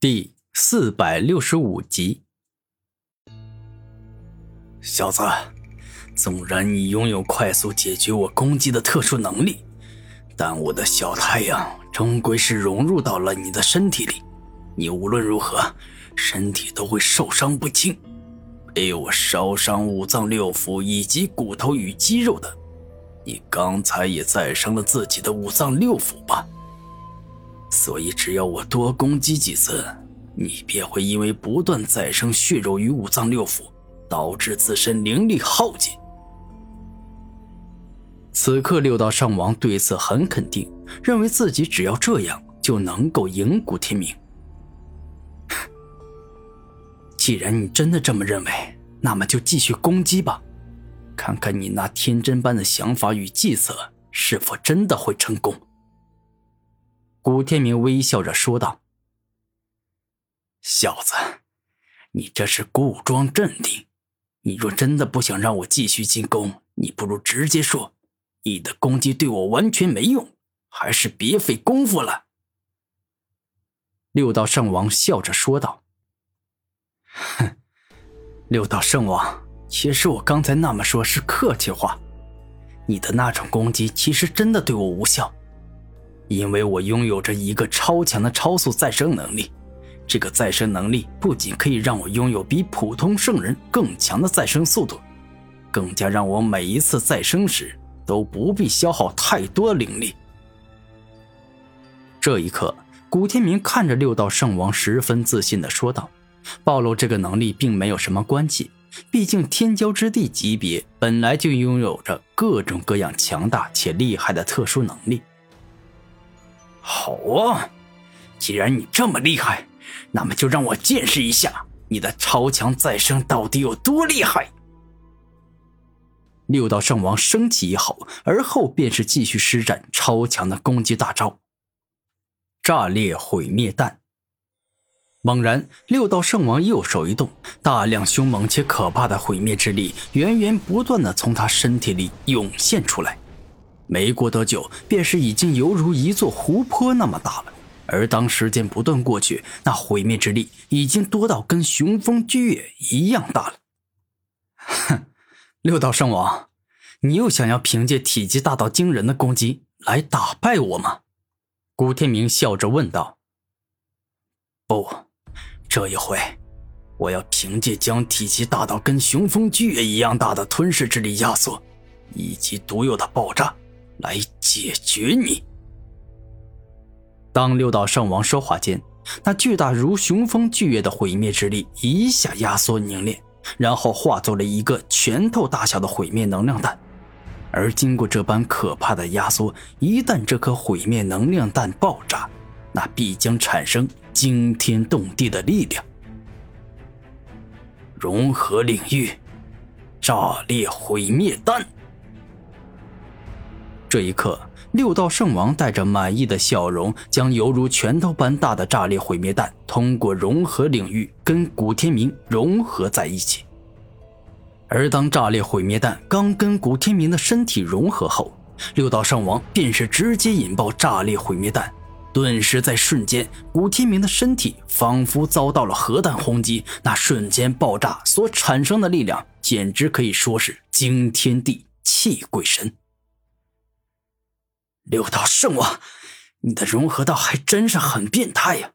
第四百六十五集，小子，纵然你拥有快速解决我攻击的特殊能力，但我的小太阳终归是融入到了你的身体里，你无论如何，身体都会受伤不轻，被我烧伤五脏六腑以及骨头与肌肉的。你刚才也再生了自己的五脏六腑吧？所以，只要我多攻击几次，你便会因为不断再生血肉与五脏六腑，导致自身灵力耗尽。此刻，六道圣王对此很肯定，认为自己只要这样就能够赢古天明。既然你真的这么认为，那么就继续攻击吧，看看你那天真般的想法与计策是否真的会成功。古天明微笑着说道：“小子，你这是故装镇定。你若真的不想让我继续进攻，你不如直接说，你的攻击对我完全没用，还是别费功夫了。”六道圣王笑着说道：“哼，六道圣王，其实我刚才那么说是客气话，你的那种攻击其实真的对我无效。”因为我拥有着一个超强的超速再生能力，这个再生能力不仅可以让我拥有比普通圣人更强的再生速度，更加让我每一次再生时都不必消耗太多灵力。这一刻，古天明看着六道圣王，十分自信的说道：“暴露这个能力并没有什么关系，毕竟天骄之地级别本来就拥有着各种各样强大且厉害的特殊能力。”好啊，既然你这么厉害，那么就让我见识一下你的超强再生到底有多厉害！六道圣王升起一吼，而后便是继续施展超强的攻击大招——炸裂毁灭弹。猛然，六道圣王右手一动，大量凶猛且可怕的毁灭之力源源不断的从他身体里涌现出来。没过多久，便是已经犹如一座湖泊那么大了。而当时间不断过去，那毁灭之力已经多到跟雄风巨月一样大了。哼，六道圣王，你又想要凭借体积大到惊人的攻击来打败我吗？古天明笑着问道。不，这一回，我要凭借将体积大到跟雄风巨月一样大的吞噬之力压缩，以及独有的爆炸。来解决你。当六道圣王说话间，那巨大如雄风巨月的毁灭之力一下压缩凝练，然后化作了一个拳头大小的毁灭能量弹。而经过这般可怕的压缩，一旦这颗毁灭能量弹爆炸，那必将产生惊天动地的力量。融合领域，炸裂毁灭弹。这一刻，六道圣王带着满意的笑容，将犹如拳头般大的炸裂毁灭弹通过融合领域跟古天明融合在一起。而当炸裂毁灭弹刚跟古天明的身体融合后，六道圣王便是直接引爆炸裂毁灭弹，顿时在瞬间，古天明的身体仿佛遭到了核弹轰击，那瞬间爆炸所产生的力量，简直可以说是惊天地泣鬼神。六道圣王，你的融合道还真是很变态呀！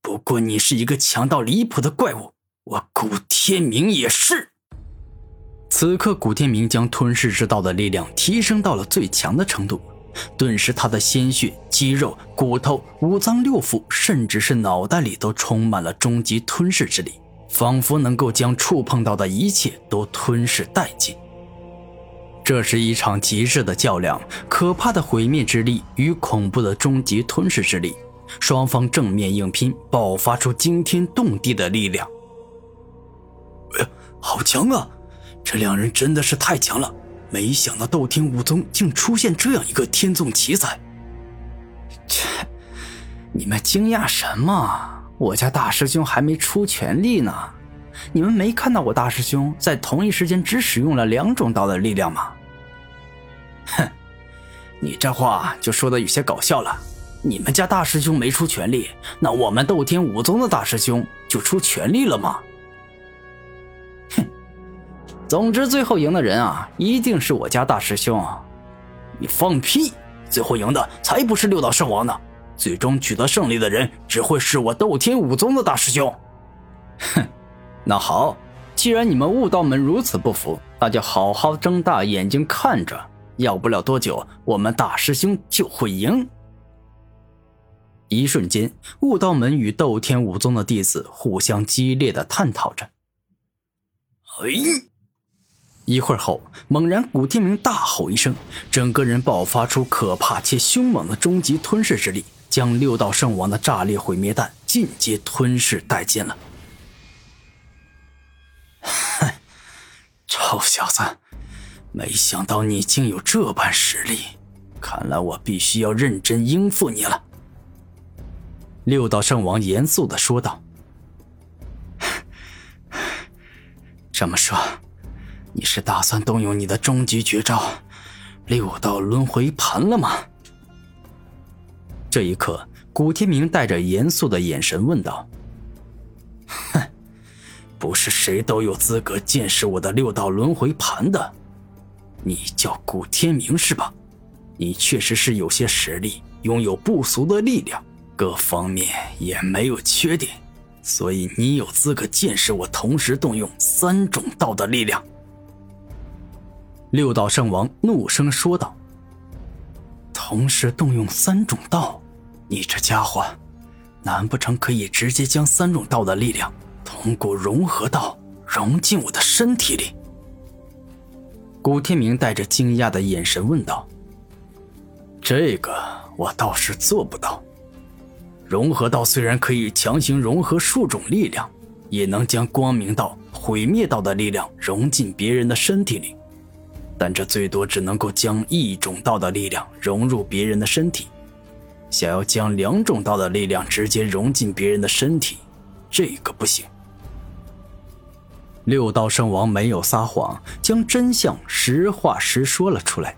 不过你是一个强到离谱的怪物，我古天明也是。此刻，古天明将吞噬之道的力量提升到了最强的程度，顿时他的鲜血、肌肉、骨头、五脏六腑，甚至是脑袋里都充满了终极吞噬之力，仿佛能够将触碰到的一切都吞噬殆尽。这是一场极致的较量，可怕的毁灭之力与恐怖的终极吞噬之力，双方正面硬拼，爆发出惊天动地的力量。哎，好强啊！这两人真的是太强了，没想到斗天武宗竟出现这样一个天纵奇才。切，你们惊讶什么？我家大师兄还没出全力呢，你们没看到我大师兄在同一时间只使用了两种刀的力量吗？哼，你这话就说的有些搞笑了。你们家大师兄没出全力，那我们斗天武宗的大师兄就出全力了吗？哼，总之最后赢的人啊，一定是我家大师兄。你放屁！最后赢的才不是六道圣王呢，最终取得胜利的人只会是我斗天武宗的大师兄。哼，那好，既然你们悟道门如此不服，那就好好睁大眼睛看着，要不了多久，我们大师兄就会赢。一瞬间，悟道门与斗天武宗的弟子互相激烈的探讨着。哎！一会儿后，猛然古天明大吼一声，整个人爆发出可怕且凶猛的终极吞噬之力，将六道圣王的炸裂毁灭弹尽皆吞噬殆尽了。哼，臭小子，没想到你竟有这般实力，看来我必须要认真应付你了。六道圣王严肃的说道：“这么说，你是打算动用你的终极绝招——六道轮回盘了吗？”这一刻，古天明带着严肃的眼神问道：“哼，不是谁都有资格见识我的六道轮回盘的。你叫古天明是吧？你确实是有些实力，拥有不俗的力量。”各方面也没有缺点，所以你有资格见识我同时动用三种道的力量。”六道圣王怒声说道。“同时动用三种道，你这家伙，难不成可以直接将三种道的力量通过融合道融进我的身体里？”古天明带着惊讶的眼神问道。“这个我倒是做不到。”融合道虽然可以强行融合数种力量，也能将光明道、毁灭道的力量融进别人的身体里，但这最多只能够将一种道的力量融入别人的身体。想要将两种道的力量直接融进别人的身体，这个不行。六道圣王没有撒谎，将真相实话实说了出来。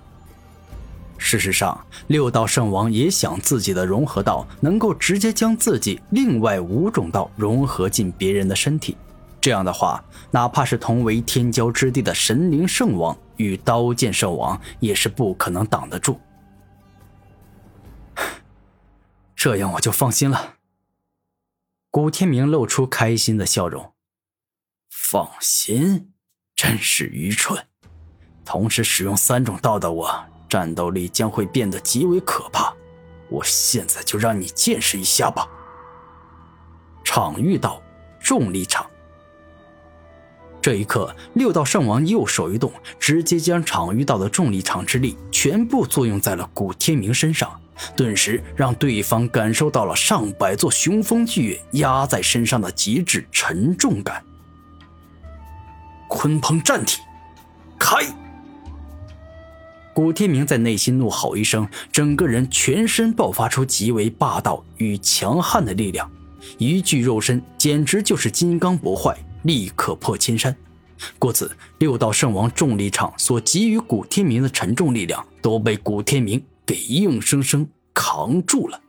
事实上，六道圣王也想自己的融合道能够直接将自己另外五种道融合进别人的身体。这样的话，哪怕是同为天骄之地的神灵圣王与刀剑圣王，也是不可能挡得住。这样我就放心了。古天明露出开心的笑容。放心，真是愚蠢！同时使用三种道的我。战斗力将会变得极为可怕，我现在就让你见识一下吧。场域道重力场。这一刻，六道圣王右手一动，直接将场域道的重力场之力全部作用在了古天明身上，顿时让对方感受到了上百座雄风巨岳压在身上的极致沉重感。鲲鹏战体，开！古天明在内心怒吼一声，整个人全身爆发出极为霸道与强悍的力量，一具肉身简直就是金刚不坏，立刻破千山。故此，六道圣王重力场所给予古天明的沉重力量，都被古天明给硬生生扛住了。